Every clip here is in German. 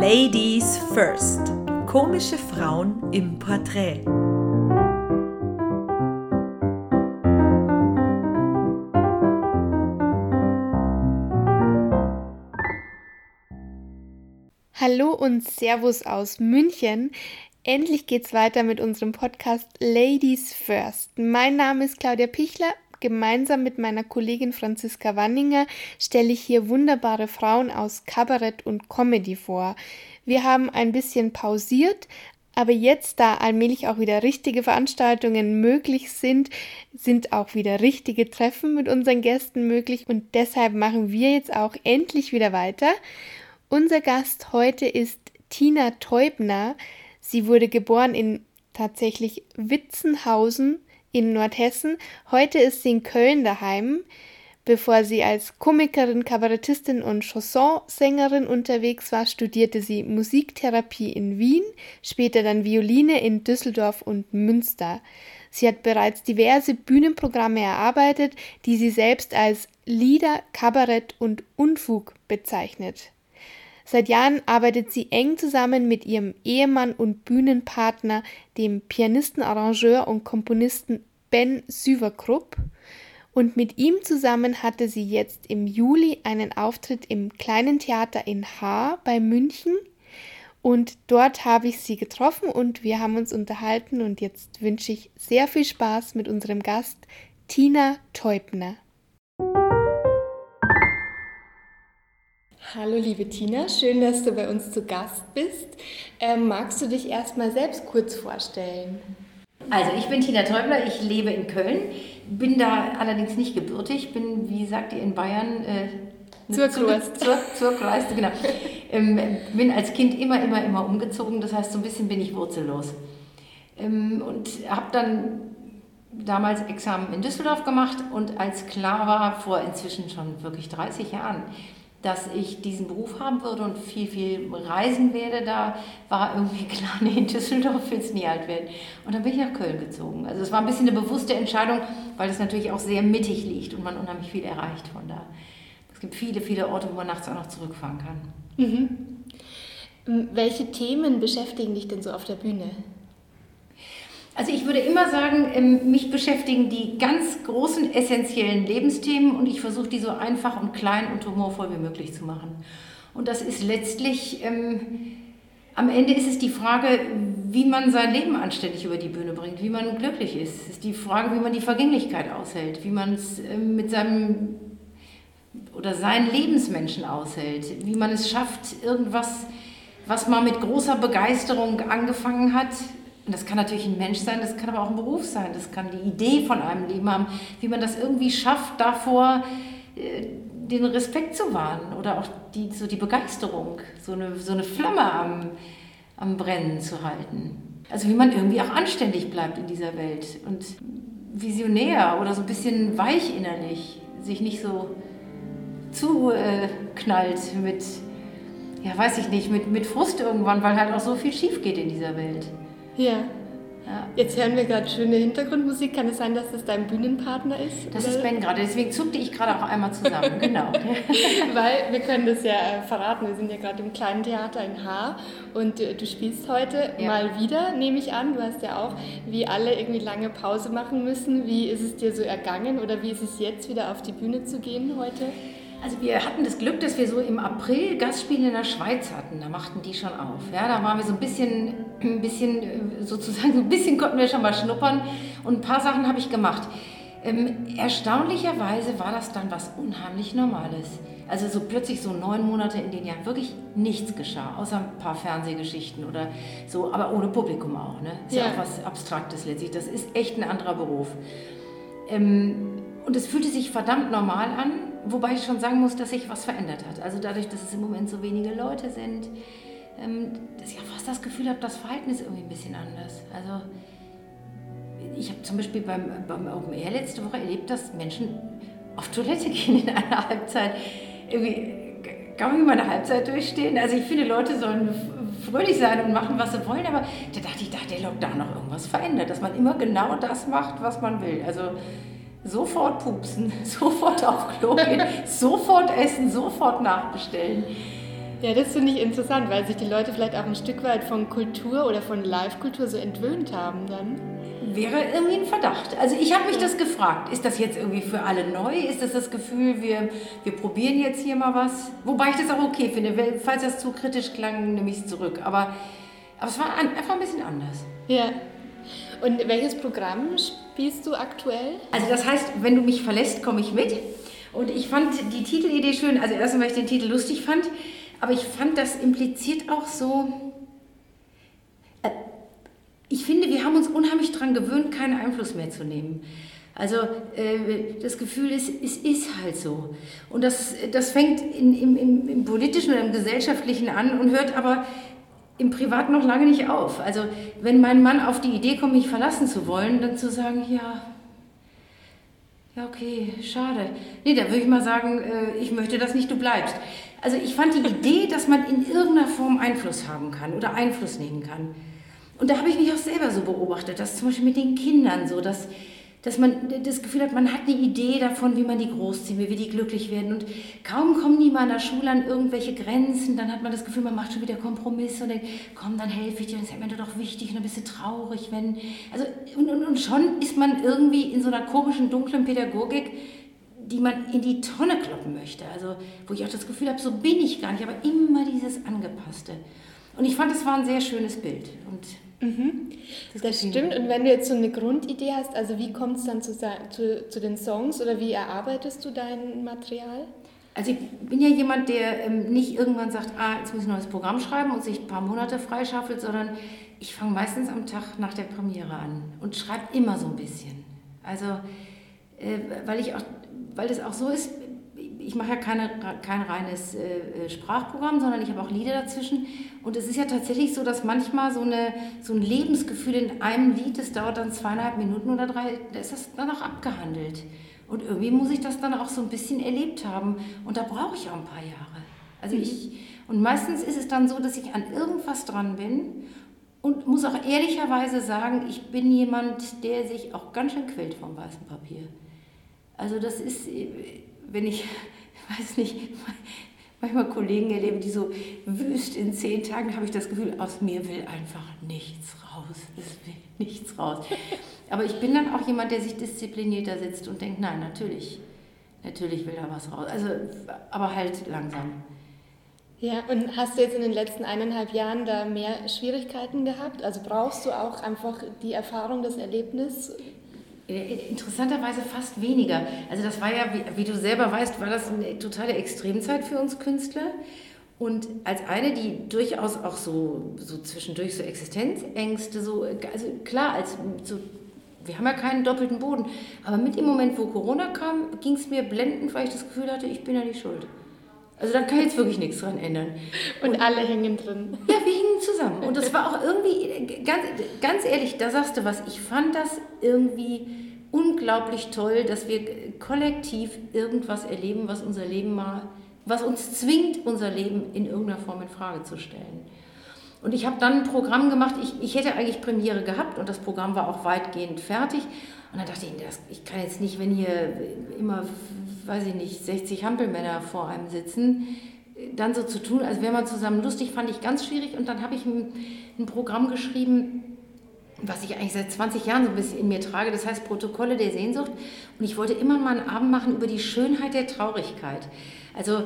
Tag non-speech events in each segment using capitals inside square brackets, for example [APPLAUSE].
Ladies First. Komische Frauen im Porträt. Hallo und Servus aus München. Endlich geht's weiter mit unserem Podcast Ladies First. Mein Name ist Claudia Pichler. Gemeinsam mit meiner Kollegin Franziska Wanninger stelle ich hier wunderbare Frauen aus Kabarett und Comedy vor. Wir haben ein bisschen pausiert, aber jetzt, da allmählich auch wieder richtige Veranstaltungen möglich sind, sind auch wieder richtige Treffen mit unseren Gästen möglich und deshalb machen wir jetzt auch endlich wieder weiter. Unser Gast heute ist Tina Teubner. Sie wurde geboren in tatsächlich Witzenhausen in Nordhessen. Heute ist sie in Köln daheim. Bevor sie als Komikerin, Kabarettistin und Chansonsängerin unterwegs war, studierte sie Musiktherapie in Wien, später dann Violine in Düsseldorf und Münster. Sie hat bereits diverse Bühnenprogramme erarbeitet, die sie selbst als Lieder, Kabarett und Unfug bezeichnet. Seit Jahren arbeitet sie eng zusammen mit ihrem Ehemann und Bühnenpartner, dem Pianisten, Arrangeur und Komponisten Ben Süverkrupp. Und mit ihm zusammen hatte sie jetzt im Juli einen Auftritt im kleinen Theater in Haar bei München. Und dort habe ich sie getroffen und wir haben uns unterhalten. Und jetzt wünsche ich sehr viel Spaß mit unserem Gast Tina Teubner. Hallo liebe Tina, schön, dass du bei uns zu Gast bist. Ähm, magst du dich erstmal selbst kurz vorstellen? Also ich bin Tina Teubler, ich lebe in Köln, bin da allerdings nicht gebürtig, bin, wie sagt ihr in Bayern, äh, zur Kreiste. [LAUGHS] Zur, zur Kreiste, genau. ähm, bin als Kind immer, immer, immer umgezogen, das heißt so ein bisschen bin ich wurzellos. Ähm, und habe dann damals Examen in Düsseldorf gemacht und als klar war, vor inzwischen schon wirklich 30 Jahren, dass ich diesen Beruf haben würde und viel, viel reisen werde, da war irgendwie [LAUGHS] klar, nee, in Düsseldorf will es nie alt werden. Und dann bin ich nach Köln gezogen. Also es war ein bisschen eine bewusste Entscheidung, weil es natürlich auch sehr mittig liegt und man unheimlich viel erreicht von da. Es gibt viele, viele Orte, wo man nachts auch noch zurückfahren kann. Mhm. Welche Themen beschäftigen dich denn so auf der Bühne? Also ich würde immer sagen, ähm, mich beschäftigen die ganz großen essentiellen Lebensthemen und ich versuche die so einfach und klein und humorvoll wie möglich zu machen. Und das ist letztlich, ähm, am Ende ist es die Frage, wie man sein Leben anständig über die Bühne bringt, wie man glücklich ist. Es ist die Frage, wie man die Vergänglichkeit aushält, wie man es ähm, mit seinem oder seinen Lebensmenschen aushält, wie man es schafft, irgendwas, was man mit großer Begeisterung angefangen hat, und das kann natürlich ein Mensch sein, das kann aber auch ein Beruf sein, das kann die Idee von einem Leben haben, wie man das irgendwie schafft, davor äh, den Respekt zu wahren oder auch die, so die Begeisterung, so eine, so eine Flamme am, am Brennen zu halten. Also wie man irgendwie auch anständig bleibt in dieser Welt und visionär oder so ein bisschen weich innerlich, sich nicht so zuknallt äh, mit, ja weiß ich nicht, mit, mit Frust irgendwann, weil halt auch so viel schief geht in dieser Welt. Ja. Ja. Jetzt hören wir gerade schöne Hintergrundmusik. Kann es sein, dass das dein Bühnenpartner ist? Das oder? ist Ben gerade, deswegen zuckte ich gerade auch einmal zusammen, genau. [LAUGHS] Weil wir können das ja äh, verraten, wir sind ja gerade im kleinen Theater in Haar und äh, du spielst heute ja. mal wieder, nehme ich an. Du hast ja auch, wie alle, irgendwie lange Pause machen müssen. Wie ist es dir so ergangen oder wie ist es jetzt wieder auf die Bühne zu gehen heute? Also wir hatten das Glück, dass wir so im April Gastspiele in der Schweiz hatten. Da machten die schon auf. Ja, da waren wir so ein bisschen, [CLEARS THROAT] ein bisschen äh, sozusagen, [LAUGHS] so ein bisschen konnten wir schon mal schnuppern und ein paar Sachen habe ich gemacht. Ähm, erstaunlicherweise war das dann was unheimlich Normales. Also so plötzlich so neun Monate, in denen ja wirklich nichts geschah, außer ein paar Fernsehgeschichten oder so, aber ohne Publikum auch. Ne? Ist ja. ja auch was Abstraktes letztlich. Das ist echt ein anderer Beruf. Ähm, und es fühlte sich verdammt normal an, wobei ich schon sagen muss, dass sich was verändert hat. Also dadurch, dass es im Moment so wenige Leute sind, ähm, dass ich auch fast das Gefühl habe, das Verhalten ist irgendwie ein bisschen anders. Also ich habe zum Beispiel beim, beim Open Air letzte Woche erlebt, dass Menschen auf Toilette [LAUGHS] gehen in einer Halbzeit. Irgendwie kann man mal eine Halbzeit durchstehen. Also ich finde, Leute sollen fröhlich sein und machen, was sie wollen, aber da dachte ich, da hat der Lockdown noch irgendwas verändert, dass man immer genau das macht, was man will. Also sofort pupsen, [LAUGHS] sofort auf Klo gehen, sofort essen, sofort nachbestellen. Ja, das finde ich interessant, weil sich die Leute vielleicht auch ein Stück weit von Kultur oder von Live-Kultur so entwöhnt haben dann. Wäre irgendwie ein Verdacht. Also ich habe mich das gefragt. Ist das jetzt irgendwie für alle neu? Ist das das Gefühl, wir, wir probieren jetzt hier mal was? Wobei ich das auch okay finde. Falls das zu kritisch klang, nehme ich es zurück. Aber, aber es war einfach ein bisschen anders. Ja. Und welches Programm spielst du aktuell? Also das heißt, wenn du mich verlässt, komme ich mit. Und ich fand die Titelidee schön. Also erstmal, weil ich den Titel lustig fand. Aber ich fand, das impliziert auch so... Äh, ich finde, wir haben uns unheimlich daran gewöhnt, keinen Einfluss mehr zu nehmen. Also äh, das Gefühl ist, es ist halt so. Und das, das fängt in, im, im, im, politischen oder im gesellschaftlichen an und hört aber im Privaten noch lange nicht auf. Also wenn mein Mann auf die Idee kommt, mich verlassen zu wollen, dann zu sagen, ja, ja okay, schade. Nee, da würde ich mal sagen, äh, ich möchte das nicht, du bleibst. Also ich fand die Idee, dass man in irgendeiner Form Einfluss haben kann oder Einfluss nehmen kann. Und da habe ich mich auch selber so beobachtet, dass zum Beispiel mit den Kindern so, dass, dass man das Gefühl hat, man hat eine Idee davon, wie man die großziehen will, wie die glücklich werden. Und kaum kommen die mal in der Schule an irgendwelche Grenzen, dann hat man das Gefühl, man macht schon wieder Kompromisse und denkt, komm, dann helfe ich dir, das ist mir doch wichtig und dann bist du traurig, wenn... Also, und, und, und schon ist man irgendwie in so einer komischen, dunklen Pädagogik, die man in die Tonne kloppen möchte. Also, wo ich auch das Gefühl habe, so bin ich gar nicht, aber immer dieses Angepasste. Und ich fand, es war ein sehr schönes Bild. Und Mhm. Das, das stimmt. Und wenn du jetzt so eine Grundidee hast, also wie kommt es dann zu, zu, zu, den Songs oder wie erarbeitest du dein Material? Also ich bin ja jemand, der ähm, nicht irgendwann sagt, ah, jetzt muss ich ein neues Programm schreiben und sich ein paar Monate freischaffelt, sondern ich fange meistens am Tag nach der Premiere an und schreibe immer so ein bisschen. Also, äh, weil ich auch, weil das auch so ist, ich mache ja keine, kein reines äh, äh, Sprachprogramm, sondern ich habe auch Lieder dazwischen. Und es ist ja tatsächlich so, dass manchmal so, eine, so ein Lebensgefühl in einem Lied, das dauert dann zweieinhalb Minuten oder drei, da ist das dann auch abgehandelt. Und irgendwie muss ich das dann auch so ein bisschen erlebt haben. Und da brauche ich auch ein paar Jahre. Also mhm. ich, und meistens ist es dann so, dass ich an irgendwas dran bin und muss auch ehrlicherweise sagen, ich bin jemand, der sich auch ganz schön quält vom weißen Papier. Also das ist, wenn ich [LAUGHS] weiß nicht, manchmal Kollegen erlebe, die so wüst in zehn Tagen, habe ich das Gefühl, aus mir will einfach nichts raus. Es will nichts raus. Aber ich bin dann auch jemand, der sich disziplinierter sitzt und denkt, nein, natürlich, natürlich will da was raus. Also, aber halt langsam. Ja, und hast du jetzt in den letzten eineinhalb Jahren da mehr Schwierigkeiten gehabt? Also brauchst du auch einfach die Erfahrung, das Erlebnis? Interessanterweise fast weniger. Also das war ja, wie, wie, du selber weißt, war das eine totale Extremzeit für uns Künstler. Und als eine, die durchaus auch so, so zwischendurch so Existenzängste, so, also klar, als so, wir haben ja keinen doppelten Boden, aber mit dem Moment, wo Corona kam, ging es mir blendend, weil ich das Gefühl hatte, ich bin ja nicht schuld. Also da kann jetzt wirklich nichts dran ändern. Und, und, alle hängen drin. Ja, wir hingen zusammen. Und das war auch irgendwie, ganz, ganz ehrlich, da sagst du was, ich fand das irgendwie unglaublich toll, dass wir kollektiv irgendwas erleben, was unser Leben mal, was uns zwingt, unser Leben in irgendeiner Form in Frage zu stellen. Und ich habe dann ein Programm gemacht, ich, ich hätte eigentlich Premiere gehabt und das Programm war auch weitgehend fertig. Und dann dachte ich, das, ich kann jetzt nicht, wenn hier immer weiß ich nicht, 60 Hampelmänner vor einem sitzen, dann so zu tun, als wäre man zusammen lustig, fand ich ganz schwierig. Und dann habe ich ein, ein, Programm geschrieben, was ich eigentlich seit 20 Jahren so ein bisschen in mir trage, das heißt Protokolle der Sehnsucht. Und ich wollte immer mal einen Abend machen über die Schönheit der Traurigkeit. Also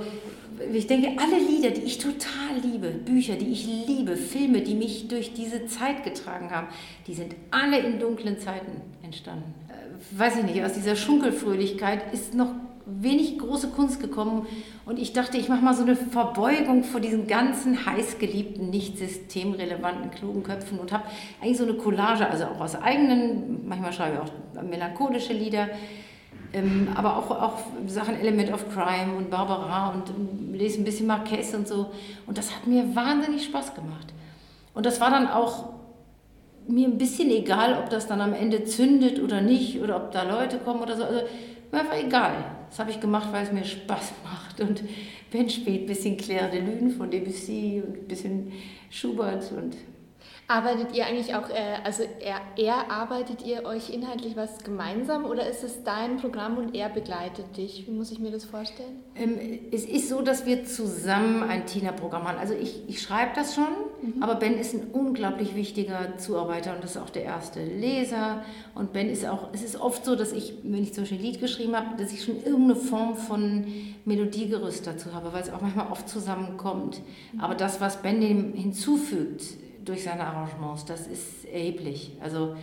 ich denke, alle Lieder, die ich total liebe, Bücher, die ich liebe, Filme, die mich durch diese Zeit getragen haben, die sind alle in dunklen Zeiten entstanden. Äh, weiß ich nicht, aus dieser Schunkelfröhlichkeit ist noch wenig große Kunst gekommen und ich dachte, ich mache mal so eine Verbeugung vor diesen ganzen heißgeliebten, nicht systemrelevanten, klugen Köpfen und habe eigentlich so eine Collage, also auch aus eigenen, manchmal schreibe ich auch melancholische Lieder, ähm, aber auch, auch Sachen Element of Crime und Barbara und, und lese ein bisschen Marquez und so und das hat mir wahnsinnig Spaß gemacht. Und das war dann auch mir ein bisschen egal, ob das dann am Ende zündet oder nicht oder ob da Leute kommen oder so. Also mir einfach egal. Das habe ich gemacht, weil es mir Spaß macht. Und Ben spielt ein bisschen Claire de Lune von Debussy und ein bisschen Schubert. Und Arbeitet ihr eigentlich auch, äh, also er, er arbeitet ihr euch inhaltlich was gemeinsam oder ist es dein Programm und er begleitet dich? Wie muss ich mir das vorstellen? Ähm, es ist so, dass wir zusammen ein Tina-Programm haben. Also ich, ich schreibe das schon, mhm. aber Ben ist ein unglaublich wichtiger Zuarbeiter und das ist auch der erste Leser. Und Ben ist auch, es ist oft so, dass ich, wenn ich zum Beispiel ein Lied geschrieben habe, dass ich schon irgendeine Form von Melodiegerüst dazu habe, weil es auch manchmal oft zusammenkommt. Mhm. Aber das, was Ben dem hinzufügt, durch seine Arrangements. Das ist erheblich. Also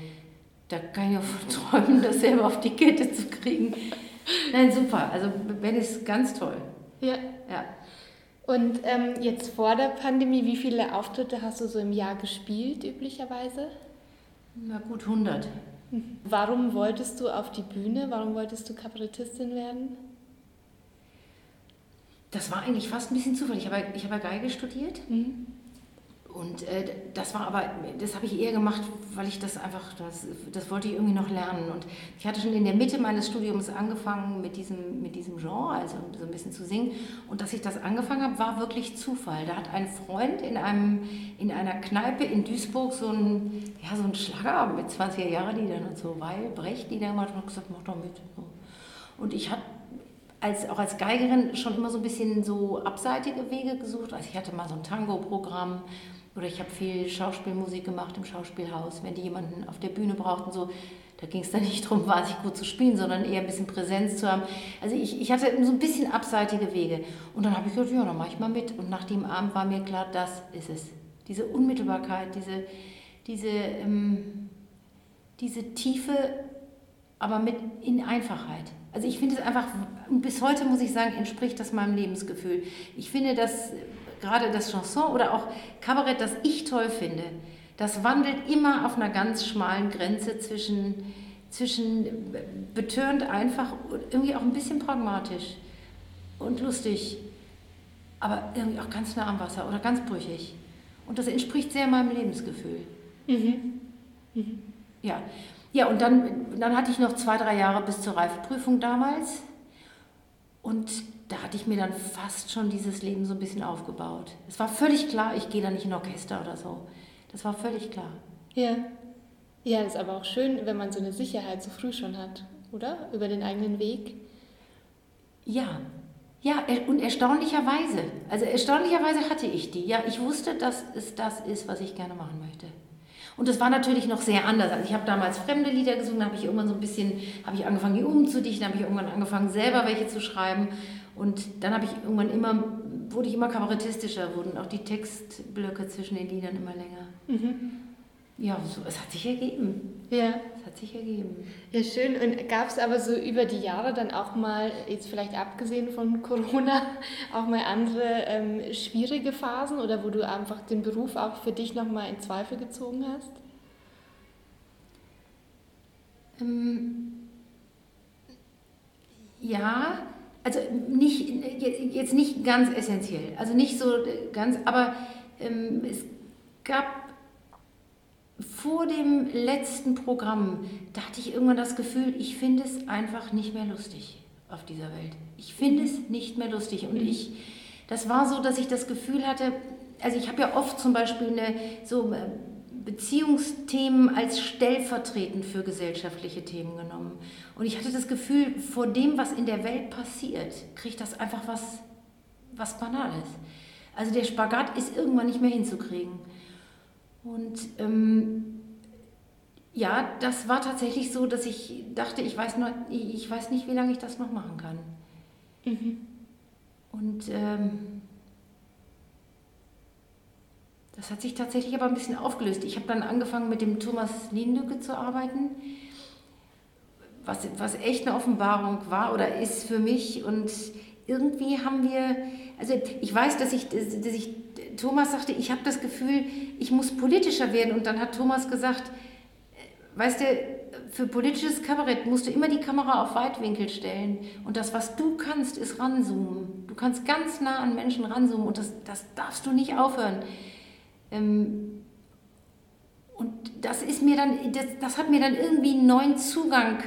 da kann ich auch [LAUGHS] von träumen, das selber auf die Kette zu kriegen. Nein, super. Also Ben ist ganz toll. Ja. ja. Und ähm, jetzt vor der Pandemie, wie viele Auftritte hast du so im Jahr gespielt üblicherweise? Na gut, 100. Warum wolltest du auf die Bühne? Warum wolltest du Kabarettistin werden? Das war eigentlich fast ein bisschen zufällig. Ich habe, ich habe Geige studiert. Mhm. Und äh, das war aber, das habe ich eher gemacht, weil ich das einfach, das, das wollte ich irgendwie noch lernen. Und ich hatte schon in der Mitte meines Studiums angefangen mit diesem, mit diesem Genre, also so ein bisschen zu singen. Und dass ich das angefangen habe, war wirklich Zufall. Da hat ein Freund in, einem, in einer Kneipe in Duisburg so ein, ja, so Schlager mit 20er Jahre Liedern und so, Brecht Lieder gemacht und gesagt, mach doch mit. Und ich hatte als, auch als Geigerin schon immer so ein bisschen so abseitige Wege gesucht. Also ich hatte mal so ein Tango-Programm oder ich habe viel Schauspielmusik gemacht im Schauspielhaus, wenn die jemanden auf der Bühne brauchten, so. Da ging es dann [LAUGHS] nicht darum, wahnsinnig gut zu spielen, sondern eher ein bisschen Präsenz zu haben. Also ich, ich hatte so ein bisschen abseitige Wege. Und dann habe ich gedacht, ja, dann mache ich mal mit. Und nach dem Abend war mir klar, das ist es. Diese Unmittelbarkeit, diese, diese, ähm, diese Tiefe, aber mit in Einfachheit. Also ich finde es einfach, bis heute muss ich sagen, entspricht das meinem Lebensgefühl. Ich finde, dass gerade das Chanson oder auch Kabarett, das ich toll finde, das wandelt immer auf einer ganz schmalen Grenze zwischen, zwischen betörend einfach und irgendwie auch ein bisschen pragmatisch und lustig, aber irgendwie auch ganz nah am Wasser oder ganz brüchig. Und das entspricht sehr meinem Lebensgefühl. Mhm. Mhm. Ja. Ja, und dann, dann hatte ich noch zwei, drei Jahre bis zur Reifeprüfung damals. Und da hatte ich mir dann fast schon dieses Leben so ein bisschen aufgebaut. Es war völlig klar, ich gehe da nicht in Orchester oder so. Das war völlig klar. Ja. Ja, das ist aber auch schön, wenn man so eine Sicherheit so früh schon hat, oder? Über den eigenen Weg. Ja. Ja, und erstaunlicherweise, also erstaunlicherweise hatte ich die. Ja, ich wusste, dass es das ist, was ich gerne machen möchte. Und das war natürlich noch sehr anders. Also ich habe damals fremde Lieder gesungen, habe ich irgendwann so ein bisschen, habe ich angefangen, die umzudichten, habe ich irgendwann angefangen, selber welche zu schreiben. Und dann habe ich irgendwann immer, wurde ich immer kabarettistischer, wurden auch die Textblöcke zwischen den Liedern immer länger. Mhm. Ja, so, es hat sich ergeben. Ja. Es hat sich ergeben. Ja, schön. Und gab es aber so über die Jahre dann auch mal, jetzt vielleicht abgesehen von Corona, [LAUGHS] auch mal andere ähm, schwierige Phasen oder wo du einfach den Beruf auch für dich nochmal in Zweifel gezogen hast? Ähm, ja, also nicht, jetzt nicht ganz essentiell, also nicht so ganz, aber ähm, es gab vor dem letzten Programm, da hatte ich irgendwann das Gefühl, ich finde es einfach nicht mehr lustig auf dieser Welt. Ich finde es nicht mehr lustig. Und ich, das war so, dass ich das Gefühl hatte, also ich habe ja oft zum Beispiel eine, so äh, Beziehungsthemen als stellvertretend für gesellschaftliche Themen genommen. Und ich hatte das Gefühl, vor dem, was in der Welt passiert, kriegt das einfach was, was Banales. Also der Spagat ist irgendwann nicht mehr hinzukriegen. Und ähm, ja, das war tatsächlich so, dass ich dachte, ich weiß, noch, ich weiß nicht, wie lange ich das noch machen kann. Mhm. Und ähm, das hat sich tatsächlich aber ein bisschen aufgelöst. Ich habe dann angefangen mit dem Thomas Nienlücke zu arbeiten, was, was echt eine Offenbarung war oder ist für mich. Und irgendwie haben wir, also ich weiß, dass ich, dass ich Thomas sagte, ich habe das Gefühl, ich muss politischer werden. Und dann hat Thomas gesagt, weißt du, für politisches Kabarett musst du immer die Kamera auf Weitwinkel stellen. Und das, was du kannst, ist ranzoomen. Du kannst ganz nah an Menschen ranzoomen und das, das darfst du nicht aufhören. Ähm, und das ist mir dann, das, das hat mir dann irgendwie einen neuen Zugang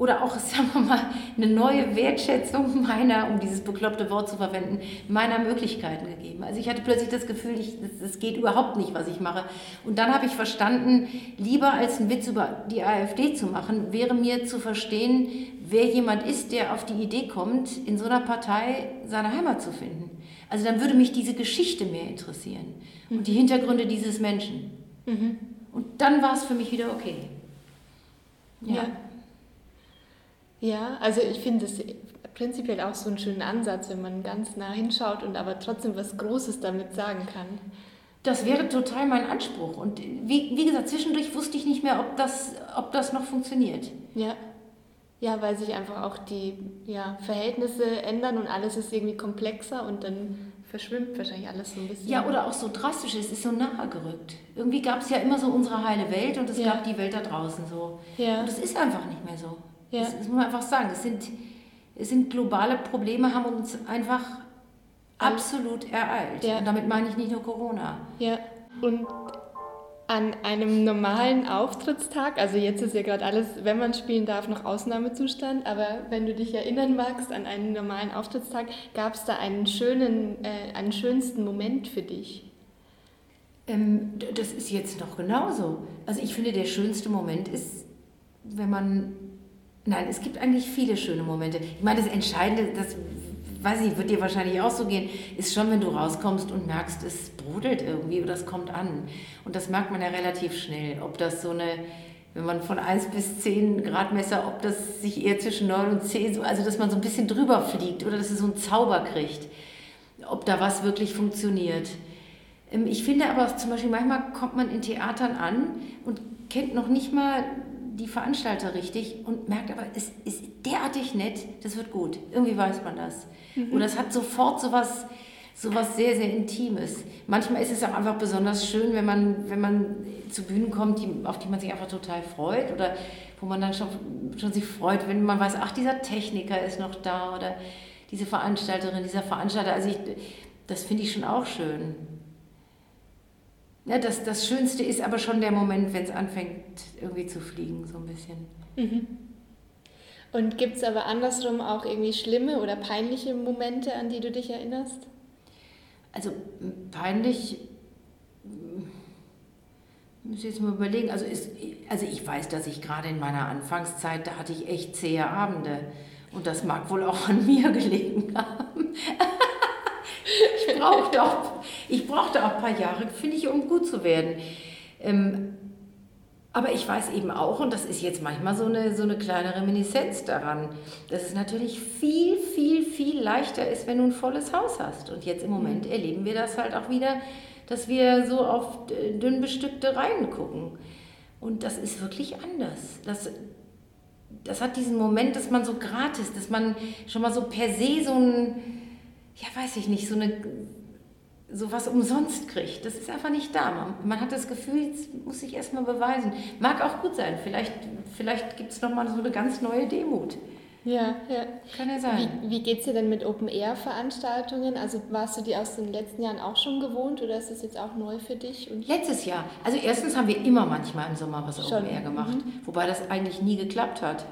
oder auch, [LAUGHS] sagen wir mal, eine neue Wertschätzung meiner, um dieses bekloppte Wort zu verwenden, meiner Möglichkeiten gegeben. Also ich hatte plötzlich das Gefühl, es geht überhaupt nicht, was ich mache. Und dann habe ich verstanden, lieber als einen Witz über die AfD zu machen, wäre mir zu verstehen, wer jemand ist, der auf die Idee kommt, in so einer Partei seine Heimat zu finden. Also dann würde mich diese Geschichte mehr interessieren und die Hintergründe dieses Menschen. Mhm. Und dann war es für mich wieder okay. ja. ja. Ja, also ich finde es prinzipiell auch so einen schönen Ansatz, wenn man ganz nah hinschaut und aber trotzdem was Großes damit sagen kann. Das wäre total mein Anspruch. Und wie, wie gesagt, zwischendurch wusste ich nicht mehr, ob das, ob das noch funktioniert. Ja. Ja, weil sich einfach auch die ja, Verhältnisse ändern und alles ist irgendwie komplexer und dann verschwimmt wahrscheinlich alles so ein bisschen. Ja, oder auch so drastisch, es ist so nahe gerückt. Irgendwie gab es ja immer so unsere heile Welt und es ja. gab die Welt da draußen so. Ja. Und es ist einfach nicht mehr so. Ja. Das, das, muss man einfach sagen. Es sind, es sind globale Probleme, haben uns einfach absolut ereilt. Ja. Und damit meine ich nicht nur Corona. Ja. Und an einem normalen Auftrittstag, also jetzt ist ja gerade alles, wenn man spielen darf, noch Ausnahmezustand, aber wenn du dich erinnern magst an einen normalen Auftrittstag, gab es da einen schönen, äh, einen schönsten Moment für dich? Ähm, das ist jetzt noch genauso. Also ich finde, der schönste Moment ist, wenn man Nein, es gibt eigentlich viele schöne Momente. Ich meine, das Entscheidende, das weiß ich, wird dir wahrscheinlich auch so gehen, ist schon, wenn du rauskommst und merkst, es brodelt irgendwie oder es kommt an. Und das merkt man ja relativ schnell, ob das so eine, wenn man von 1 bis 10 Grad Messer, ob das sich eher zwischen 9 und 10, also dass man so ein bisschen drüber fliegt oder dass es so einen Zauber kriegt, ob da was wirklich funktioniert. Ähm, ich finde aber zum Beispiel, manchmal kommt man in Theatern an und kennt noch nicht mal die Veranstalter richtig und merkt aber, es ist derartig nett, das wird gut. Irgendwie weiß man das. Mhm. Und das hat sofort so was, so was sehr, sehr Intimes. Manchmal ist es auch einfach besonders schön, wenn man, wenn man zu Bühnen kommt, die, auf die man sich einfach total freut oder wo man dann schon, schon sich freut, wenn man weiß, ach, dieser Techniker ist noch da oder diese Veranstalterin, dieser Veranstalter. Also ich, das finde ich schon auch schön. Ja, das, das Schönste ist aber schon der Moment, wenn es anfängt irgendwie zu fliegen, so ein bisschen. Mhm. Und gibt es aber andersrum auch irgendwie schlimme oder peinliche Momente, an die du dich erinnerst? Also peinlich, muss ich jetzt mal überlegen. Also, ist, also ich weiß, dass ich gerade in meiner Anfangszeit, da hatte ich echt zähe Abende. Und das mag wohl auch an [LAUGHS] mir gelegen haben. Ich brauchte auch, ich brauchte auch ein paar Jahre, finde ich, um gut zu werden. Ähm, aber ich weiß eben auch, und das ist jetzt manchmal so eine, so eine kleine Reminiszenz daran, dass es natürlich viel, viel, viel leichter ist, wenn du ein volles Haus hast. Und jetzt im Moment mhm. erleben wir das halt auch wieder, dass wir so auf dünn bestückte Reihen gucken. Und das ist wirklich anders. Das, das hat diesen Moment, dass man so gratis, dass man schon mal so per se so ein, ja weiß ich nicht, so eine so was umsonst kriegt. Das ist einfach nicht da. Man, man hat das Gefühl, jetzt muss ich erstmal beweisen. Mag auch gut sein. Vielleicht, vielleicht gibt es nochmal so eine ganz neue Demut. Ja, ja. Kann ja sein. Wie, wie geht es dir denn mit Open-Air-Veranstaltungen? Also warst du die aus den letzten Jahren auch schon gewohnt oder ist das jetzt auch neu für dich? Und Letztes Jahr. Also erstens haben wir immer manchmal im Sommer was Open-Air gemacht, mhm. wobei das eigentlich nie geklappt hat.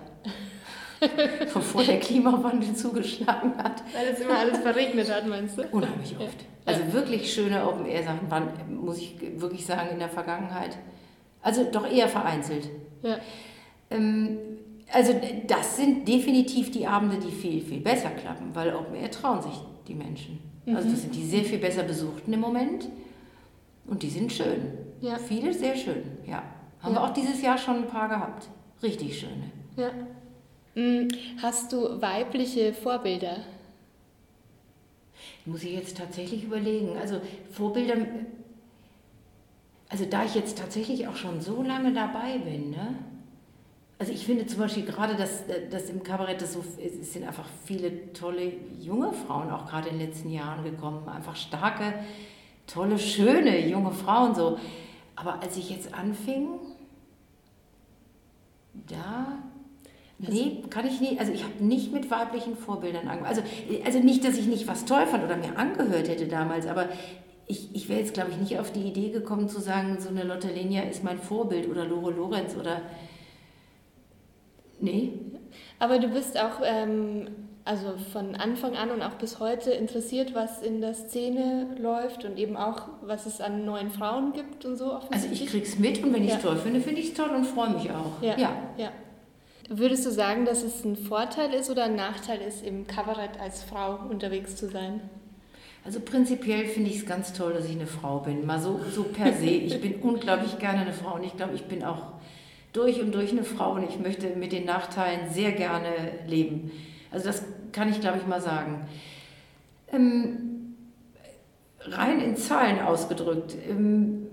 [LAUGHS] bevor der Klimawandel zugeschlagen hat. Weil es immer alles verregnet hat, meinst du? Unheimlich oft. Also wirklich schöne Open-Air-Sachen waren, muss ich wirklich sagen, in der Vergangenheit. Also doch eher vereinzelt. Ja. Ähm, also das sind definitiv die Abende, die viel, viel besser klappen, weil Open Air trauen sich die Menschen. Mhm. Also das sind die sehr viel besser besuchten im Moment und die sind schön. Ja. Viele sehr schön, ja. Haben ja. wir auch dieses Jahr schon ein paar gehabt. Richtig schöne. Ja. Mm, hast du weibliche Vorbilder? Muss ich jetzt tatsächlich überlegen. Also Vorbilder, also da ich jetzt tatsächlich auch schon so lange dabei bin, ne? Also ich finde zum Beispiel gerade, dass, dass im Kabarett das so, es sind einfach viele tolle junge Frauen auch gerade in den letzten Jahren gekommen. Einfach starke, tolle, schöne junge Frauen so. Aber als ich jetzt anfing, da nee, kann ich nicht. Also ich habe nicht mit weiblichen Vorbildern angefangen. Also, also nicht, dass ich nicht was toll fand oder mir angehört hätte damals, aber ich, ich wäre jetzt, glaube ich, nicht auf die Idee gekommen zu sagen, so eine Lotte Lenia ist mein Vorbild oder Lore Lorenz oder... Nee. Aber du bist auch ähm, also von Anfang an und auch bis heute interessiert, was in der Szene läuft und eben auch, was es an neuen Frauen gibt und so. Also ich krieg's mit und wenn ich es ja. toll finde, finde ich es toll und freue mich auch. Ja. ja. ja. Würdest du sagen, dass es ein Vorteil ist oder ein Nachteil ist, im Kabarett als Frau unterwegs zu sein? Also prinzipiell finde ich es ganz toll, dass ich eine Frau bin. Mal so, so per se. Ich bin [LAUGHS] unglaublich gerne eine Frau und ich glaube, ich bin auch durch und durch eine Frau und ich möchte mit den Nachteilen sehr gerne leben. Also das kann ich, glaube ich, mal sagen. Ähm, rein in Zahlen ausgedrückt, ähm,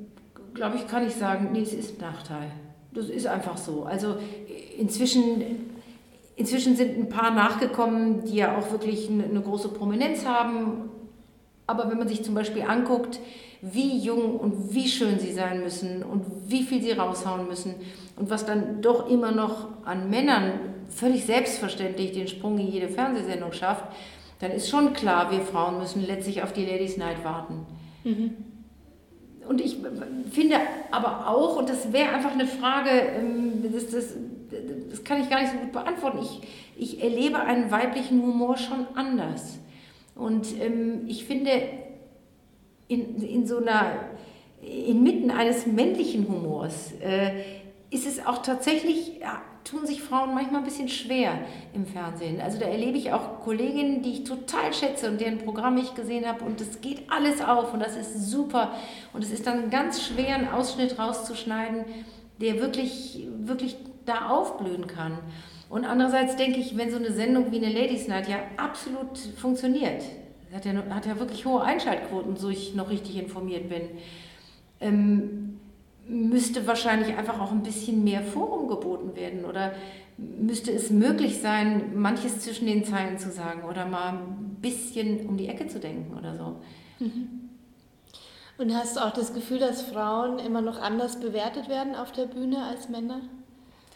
glaube ich, kann ich sagen, nee, es ist ein Nachteil. Das ist einfach so. Also inzwischen, inzwischen sind ein paar nachgekommen, die ja auch wirklich eine, große Prominenz haben. Aber wenn man sich zum Beispiel anguckt, wie jung und wie schön sie sein müssen und wie viel sie raushauen müssen und was dann doch immer noch an Männern völlig selbstverständlich den Sprung in jede Fernsehsendung schafft, dann ist schon klar, wir Frauen müssen letztlich auf die Ladies Night warten. Mhm. Und ich finde aber auch, und das wäre einfach eine Frage, ähm, das, das, das kann ich gar nicht so gut beantworten, ich, ich erlebe einen weiblichen Humor schon anders. Und ähm, ich finde, in, in so einer, inmitten eines männlichen Humors, äh, ist es auch tatsächlich, ja, tun sich Frauen manchmal ein bisschen schwer im Fernsehen. Also da erlebe ich auch Kolleginnen, die ich total schätze und deren Programm ich gesehen habe und es geht alles auf und das ist super. Und es ist dann ganz schwer, einen Ausschnitt rauszuschneiden, der wirklich, wirklich da aufblühen kann. Und andererseits denke ich, wenn so eine Sendung wie eine Ladies Night ja absolut funktioniert, hat ja, hat ja wirklich hohe Einschaltquoten, so ich noch richtig informiert bin, ähm, müsste wahrscheinlich einfach auch ein bisschen mehr Forum geboten werden oder müsste es möglich sein, manches zwischen den Zeilen zu sagen oder mal ein bisschen um die Ecke zu denken oder so. Mhm. Und hast du auch das Gefühl, dass Frauen immer noch anders bewertet werden auf der Bühne als Männer?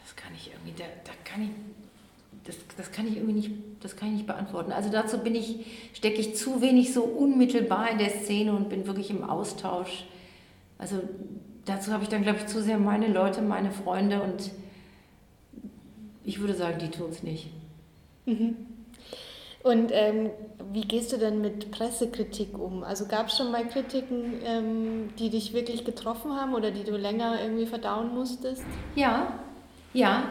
Das kann ich irgendwie, da, da kann ich, das, das kann ich irgendwie nicht, das kann ich nicht beantworten. Also dazu bin ich, stecke ich zu wenig so unmittelbar in der Szene und bin wirklich im Austausch. Also dazu habe ich dann, glaube ich, zu sehr meine Leute, meine Freunde und ich würde sagen, die tun es nicht. Mhm. Und ähm, wie gehst du denn mit Pressekritik um? Also gab es schon mal Kritiken, ähm, die dich wirklich getroffen haben oder die du länger irgendwie verdauen musstest? Ja, ja.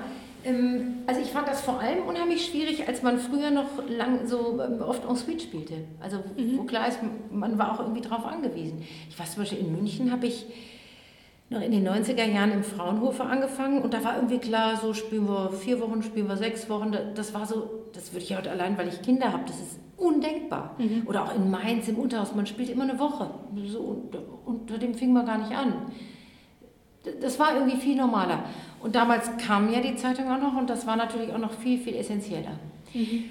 Ähm, also ich fand das vor allem unheimlich schwierig, als man früher noch lang so ähm, oft en suite spielte. Also mhm. wo klar ist, man war auch irgendwie drauf angewiesen. Ich weiß zum Beispiel, in München habe ich noch in den 90er Jahren im Fraunhofer angefangen und da war irgendwie klar, so spielen wir vier Wochen, spielen wir sechs Wochen. Das war so, das würde ich heute allein, weil ich Kinder habe, das ist undenkbar. Mhm. Oder auch in Mainz im Unterhaus, man spielt immer eine Woche. So, unter dem fing man gar nicht an. Das war irgendwie viel normaler. Und damals kam ja die Zeitung auch noch und das war natürlich auch noch viel, viel essentieller. Mhm.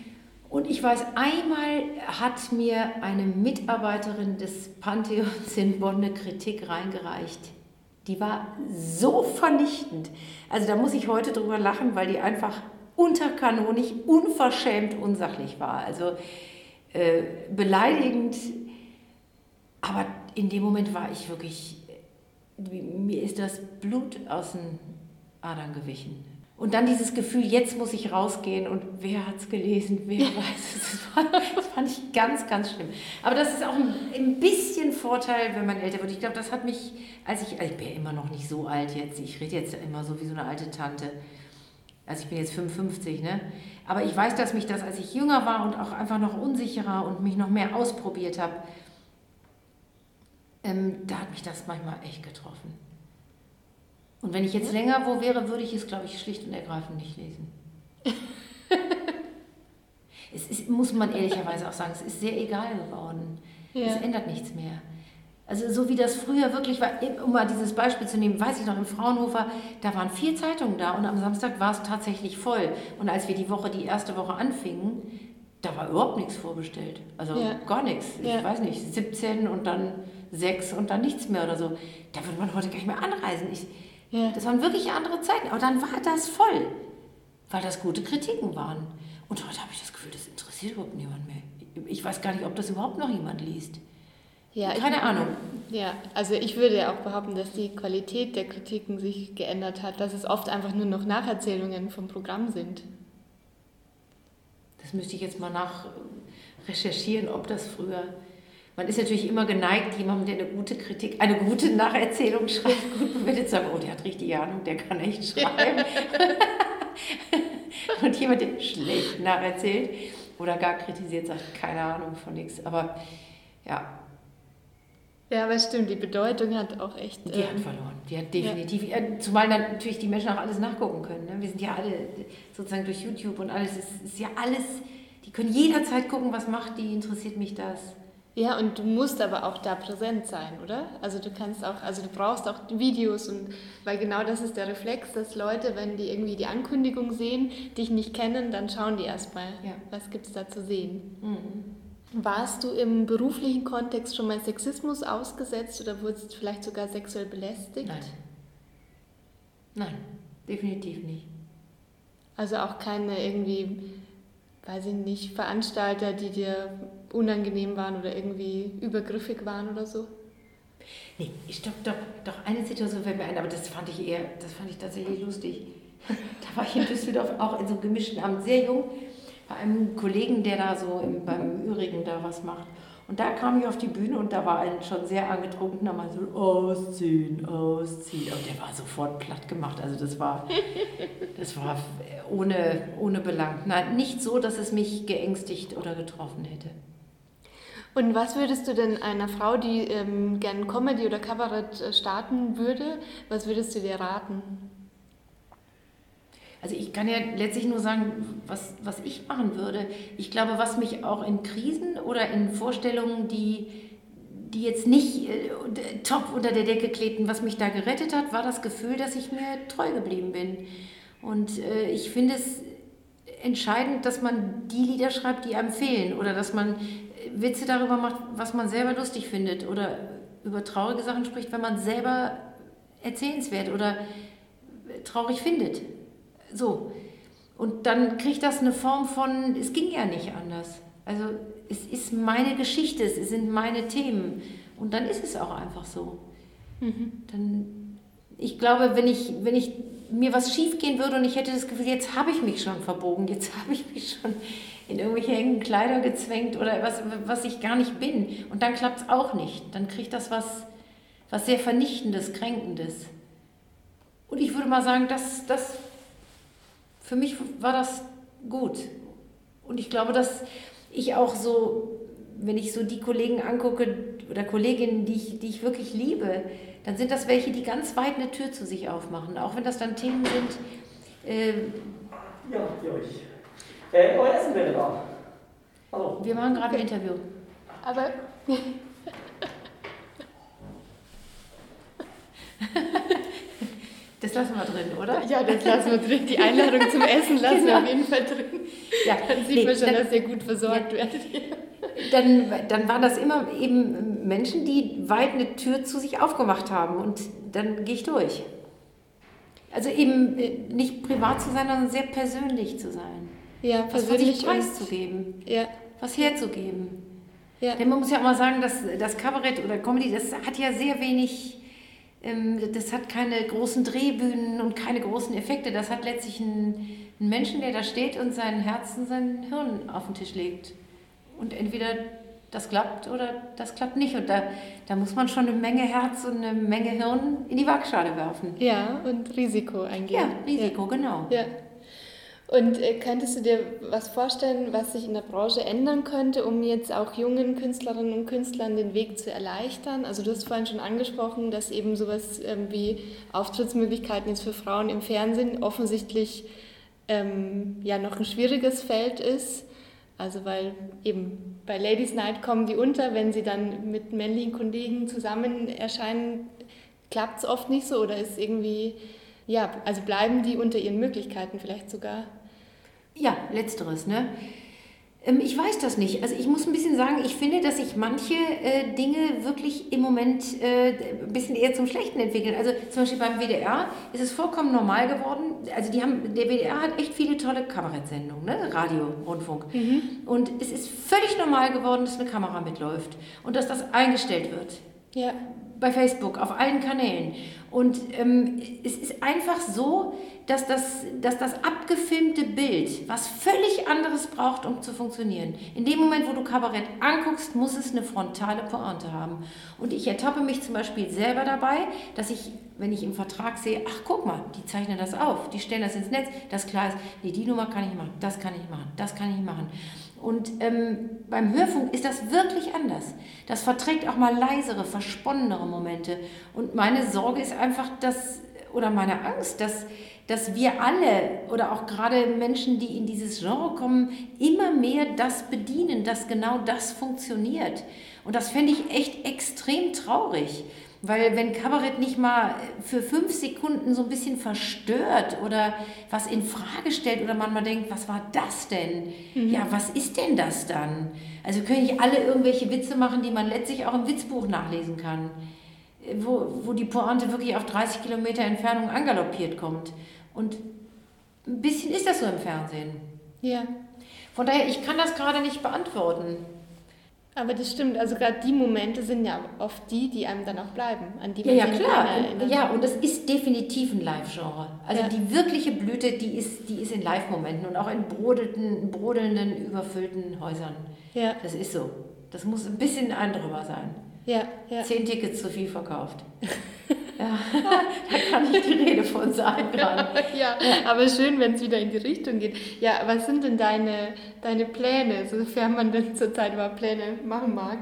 Und ich weiß, einmal hat mir eine Mitarbeiterin des Pantheons in Bonn eine Kritik reingereicht die war so vernichtend. Also da muss ich heute drüber lachen, weil die einfach unterkanonig, unverschämt unsachlich war. Also äh, beleidigend. Aber in dem Moment war ich wirklich, mir ist das Blut aus den Adern gewichen. Und dann dieses Gefühl, jetzt muss ich rausgehen und wer hat es gelesen, wer weiß es. Das fand ich ganz, ganz schlimm. Aber das ist auch ein, bisschen Vorteil, wenn man älter wird. Ich glaube, das hat mich, als ich, ich bin ja immer noch nicht so alt jetzt, ich rede jetzt immer so wie so eine alte Tante. Also ich bin jetzt 55, ne? Aber ich weiß, dass mich das, als ich jünger war und auch einfach noch unsicherer und mich noch mehr ausprobiert habe, ähm, da hat mich das manchmal echt getroffen. Und wenn ich jetzt länger wo wäre, würde ich es, glaube ich, schlicht und ergreifend nicht lesen. [LAUGHS] es ist, muss man ehrlicherweise auch sagen, es ist sehr egal geworden. Ja. Es ändert nichts mehr. Also so wie das früher wirklich war, um mal dieses Beispiel zu nehmen, weiß ich noch, im Fraunhofer, da waren vier Zeitungen da und am Samstag war es tatsächlich voll. Und als wir die Woche, die erste Woche anfingen, da war überhaupt nichts vorbestellt. Also ja. gar nichts. Ich ja. weiß nicht, 17 und dann 6 und dann nichts mehr oder so. Da würde man heute gar nicht mehr anreisen. Ich, ja. Das waren wirklich andere Zeiten. Aber dann war das voll, weil das gute Kritiken waren. Und heute habe ich das Gefühl, das interessiert überhaupt niemand mehr. Ich weiß gar nicht, ob das überhaupt noch jemand liest. Ja, Keine ich, Ahnung. Ja, also ich würde auch behaupten, dass die Qualität der Kritiken sich geändert hat, dass es oft einfach nur noch Nacherzählungen vom Programm sind. das müsste ich jetzt mal nach recherchieren, ob das früher. Man ist natürlich immer geneigt, jemandem, der eine gute Kritik, eine gute Nacherzählung schreibt, [LAUGHS] gut bewertet zu sagen, oh, der hat richtig Ahnung, der kann echt schreiben. [LAUGHS] Und jemand, der schlecht nacherzählt oder gar kritisiert, sagt, keine Ahnung von nichts. Aber ja, ja, aber stimmt, die Bedeutung hat auch echt. Die ähm, hat verloren. Die hat definitiv. Ja. Zumal natürlich die Menschen auch alles nachgucken können. Ne? Wir sind ja alle sozusagen durch YouTube und alles. Es ist ja alles. Die können jederzeit gucken, was macht die, interessiert mich das. Ja, und du musst aber auch da präsent sein, oder? Also du kannst auch, also du brauchst auch Videos und weil genau das ist der Reflex, dass Leute, wenn die irgendwie die Ankündigung sehen, dich nicht kennen, dann schauen die erstmal, ja. was gibt es da zu sehen. Mhm. Warst du im beruflichen Kontext schon mal Sexismus ausgesetzt oder wurdest du vielleicht sogar sexuell belästigt? Nein. Nein, definitiv nicht. Also auch keine irgendwie, weiß ich nicht, Veranstalter, die dir unangenehm waren oder irgendwie übergriffig waren oder so? Nee, ich doch, doch, doch eine Situation fällt mir ein, aber das fand ich eher, das fand ich tatsächlich lustig. [LAUGHS] da war ich in Düsseldorf auch in so einem gemischten Amt, sehr jung bei einem Kollegen, der da so im, beim Ürigen da was macht. Und da kam ich auf die Bühne und da war ein schon sehr angetrunkener Mann so, ausziehen, ausziehen. Und der war sofort platt gemacht. Also das war, [LAUGHS] das war ohne, ohne Belang. Nein, nicht so, dass es mich geängstigt oder getroffen hätte. Und was würdest du denn einer Frau, die ähm, gern Comedy oder Kabarett äh, starten würde, was würdest du dir raten? Also ich kann ja letztlich nur sagen, was, was ich machen würde. Ich glaube, was mich auch in Krisen oder in Vorstellungen, die, die jetzt nicht äh, top unter der Decke klebten, was mich da gerettet hat, war das Gefühl, dass ich mir treu geblieben bin. Und äh, ich finde es entscheidend, dass man die Lieder schreibt, die einem fehlen oder dass man Witze darüber macht, was man selber lustig findet oder über traurige Sachen spricht, wenn man selber erzählenswert oder traurig findet. So. Und dann kriegt das eine Form von, es ging ja nicht anders. Also es ist meine Geschichte, es sind meine Themen. Und dann ist es auch einfach so. Mhm. Dann, ich glaube, wenn ich, wenn ich mir was schief gehen würde und ich hätte das Gefühl, jetzt habe ich mich schon verbogen, jetzt [LAUGHS] habe ich mich schon in irgendwelche engen Kleider gezwängt oder was, was ich gar nicht bin. Und dann klappt es auch nicht. Dann kriegt das was, was sehr Vernichtendes, Kränkendes. Und ich würde mal sagen, das, das für mich war das gut. Und ich glaube, dass ich auch so, wenn ich so die Kollegen angucke oder Kolleginnen, die ich, die ich wirklich liebe, dann sind das welche, die ganz weit eine Tür zu sich aufmachen. Auch wenn das dann Themen sind. Äh, ja, für euch. Äh, euer Essen wäre da. Hallo. Wir machen gerade ein Interview. Aber. [LAUGHS] Das lassen wir drin, oder? Ja, das lassen wir drin. Die Einladung zum Essen lassen genau. wir auf jeden Fall drin. Ja, dann sieht nee, man schon, dann, dass ihr gut versorgt ja, werdet. Dann, dann waren das immer eben Menschen, die weit eine Tür zu sich aufgemacht haben und dann gehe ich durch. Also eben äh, nicht privat zu sein, sondern sehr persönlich zu sein. Ja, persönlich. Was preiszugeben. Ja. Was herzugeben. Ja. Denn man muss ja auch mal sagen, dass das Kabarett oder Comedy, das hat ja sehr wenig ähm, das hat keine großen Drehbühnen und keine großen Effekte. Das hat letztlich einen, einen Menschen, der da steht und sein Herz und sein Hirn auf den Tisch legt. Und entweder das klappt oder das klappt nicht. Und da, da muss man schon eine Menge Herz und eine Menge Hirn in die Waagschale werfen. Ja, und Risiko eingehen. Ja, Risiko, ja. genau. Ja. Und äh, könntest du dir was vorstellen, was sich in der Branche ändern könnte, um jetzt auch jungen Künstlerinnen und Künstlern den Weg zu erleichtern? Also du hast vorhin schon angesprochen, dass eben sowas ähm, wie Auftrittsmöglichkeiten jetzt für Frauen im Fernsehen offensichtlich ähm, ja noch ein schwieriges Feld ist. Also weil eben bei Ladies Night kommen die unter, wenn sie dann mit männlichen Kollegen zusammen erscheinen, klappt es oft nicht so oder ist irgendwie ja, also bleiben die unter ihren Möglichkeiten vielleicht sogar? Ja, letzteres, ne? Ähm, ich weiß das nicht. Also ich muss ein bisschen sagen, ich finde, dass sich manche äh, Dinge wirklich im Moment äh, ein bisschen eher zum Schlechten entwickeln. Also zum Beispiel beim WDR ist es vollkommen normal geworden. Also die haben, der WDR hat echt viele tolle Kabarettsendungen, ne? Radio, Rundfunk. Mhm. Und es ist völlig normal geworden, dass eine Kamera mitläuft und dass das eingestellt wird. Ja. Bei Facebook, auf allen Kanälen. Und ähm, es ist einfach so, dass das, dass das abgefilmte Bild was völlig anderes braucht, um zu funktionieren. In dem Moment, wo du Kabarett anguckst, muss es eine frontale Pointe haben. Und ich ertappe mich zum Beispiel selber dabei, dass ich, wenn ich im Vertrag sehe, ach guck mal, die zeichnen das auf, die stellen das ins Netz, das klar ist, nee, die Nummer kann ich machen, das kann ich machen, das kann ich machen. Und ähm, beim Hörfunk ist das wirklich anders. Das verträgt auch mal leisere, versponnenere Momente. Und meine Sorge ist einfach, dass, oder meine Angst, dass dass wir alle oder auch gerade Menschen, die in dieses Genre kommen, immer mehr das bedienen, dass genau das funktioniert. Und das fände ich echt extrem traurig. Weil wenn Kabarett nicht mal für fünf Sekunden so ein bisschen verstört oder was in Frage stellt oder man mal denkt, was war das denn? Mhm. Ja, was ist denn das dann? Also können nicht alle irgendwelche Witze machen, die man letztlich auch im Witzbuch nachlesen kann, wo, wo die Pointe wirklich auf 30 Kilometer Entfernung angaloppiert kommt. Und ein bisschen ist das so im Fernsehen. Ja. Von daher, ich kann das gerade nicht beantworten. Aber das stimmt, also gerade die Momente sind ja oft die, die einem dann auch bleiben, an die man ja, ja, klar. Und, ja, und das ist definitiv ein Live-Genre. Also ja. die wirkliche Blüte, die ist, die ist in Live-Momenten und auch in brodelnden, brodelnden, überfüllten Häusern. Ja. Das ist so. Das muss ein bisschen ein sein. Ja, ja. Zehn Tickets zu viel verkauft. [LAUGHS] Ja, da kann ich die Rede von sagen gerade. [LAUGHS] ja, aber schön, wenn es wieder in die Richtung geht. Ja, was sind denn deine, deine Pläne, sofern man denn zurzeit überhaupt Pläne machen mag?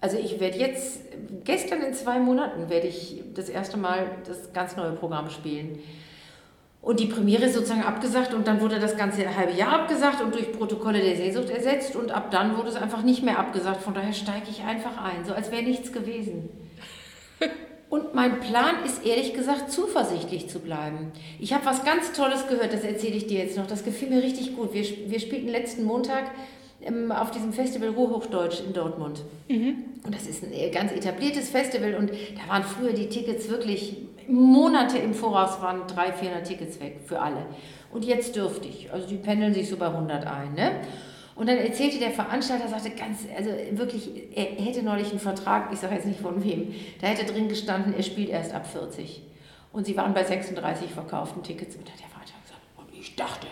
Also ich werde jetzt, gestern in zwei Monaten werde ich das erste Mal das ganz neue Programm spielen. Und die Premiere ist sozusagen abgesagt und dann wurde das ganze halbe Jahr abgesagt und durch Protokolle der Sehnsucht ersetzt und ab dann wurde es einfach nicht mehr abgesagt. Von daher steige ich einfach ein, so als wäre nichts gewesen. [LAUGHS] Und mein Plan ist ehrlich gesagt, zuversichtlich zu bleiben. Ich habe was ganz Tolles gehört, das erzähle ich dir jetzt noch. Das gefiel mir richtig gut. Wir, wir spielten letzten Montag ähm, auf diesem Festival Ruhrhochdeutsch in Dortmund. Mhm. Und das ist ein äh, ganz etabliertes Festival und da waren früher die Tickets wirklich Monate im Voraus, waren 300, 400 Tickets weg für alle. Und jetzt dürfte ich. Also die pendeln sich so bei 100 ein. Ne? Und dann erzählte der Veranstalter, sagte ganz, also wirklich, er hätte neulich einen Vertrag, ich sage jetzt nicht von wem, da hätte drin gestanden, er spielt erst ab 40. Und sie waren bei 36 verkauften Tickets. Und da hat der Veranstalter gesagt, und ich dachte,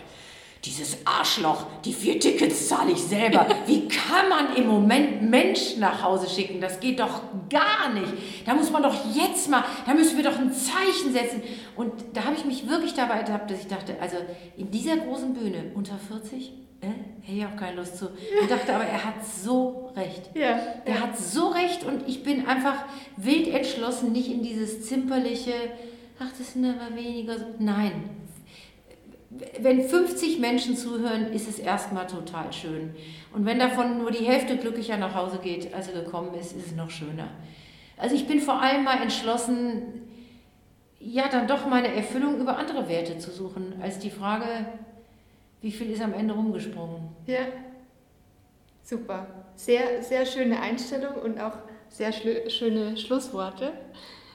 dieses Arschloch, die vier Tickets zahle ich selber. [LAUGHS] Wie kann man im Moment Menschen nach Hause schicken? Das geht doch gar nicht. Da muss man doch jetzt mal, da müssen wir doch ein Zeichen setzen. Und da habe ich mich wirklich dabei ertappt, dass ich dachte, also in dieser großen Bühne unter 40, äh, hätte ich auch keine Lust zu. Und dachte aber, er hat so recht. Ja, er hat so recht und ich bin einfach wild entschlossen, nicht in dieses zimperliche, ach, das sind aber weniger. Nein. Wenn 50 Menschen zuhören, ist es erstmal total schön. Und wenn davon nur die Hälfte glücklicher nach Hause geht, als er gekommen ist, ist es noch schöner. Also ich bin vor allem mal entschlossen, ja, dann doch meine Erfüllung über andere Werte zu suchen, als die Frage, wie viel ist am Ende rumgesprungen. Ja, super. Sehr, sehr schöne Einstellung und auch sehr schöne Schlussworte.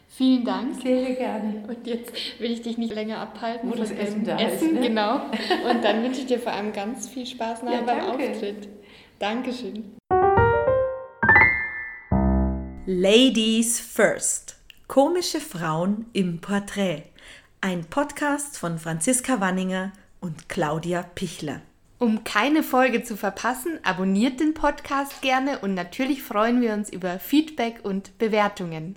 Vielen Dank. Sehr, gerne. Und jetzt will ich dich nicht länger abhalten. Wo das Essen da Essen, ist. Ne? genau. [LAUGHS] Und dann wünsche ich dir vor allem ganz viel Spaß nachher ja, beim Auftritt. Dankeschön. Ladies First. Komische Frauen im Porträt. Ein Podcast von Franziska Wanninger und Claudia Pichler. Um keine Folge zu verpassen, abonniert den Podcast gerne und natürlich freuen wir uns über Feedback und Bewertungen.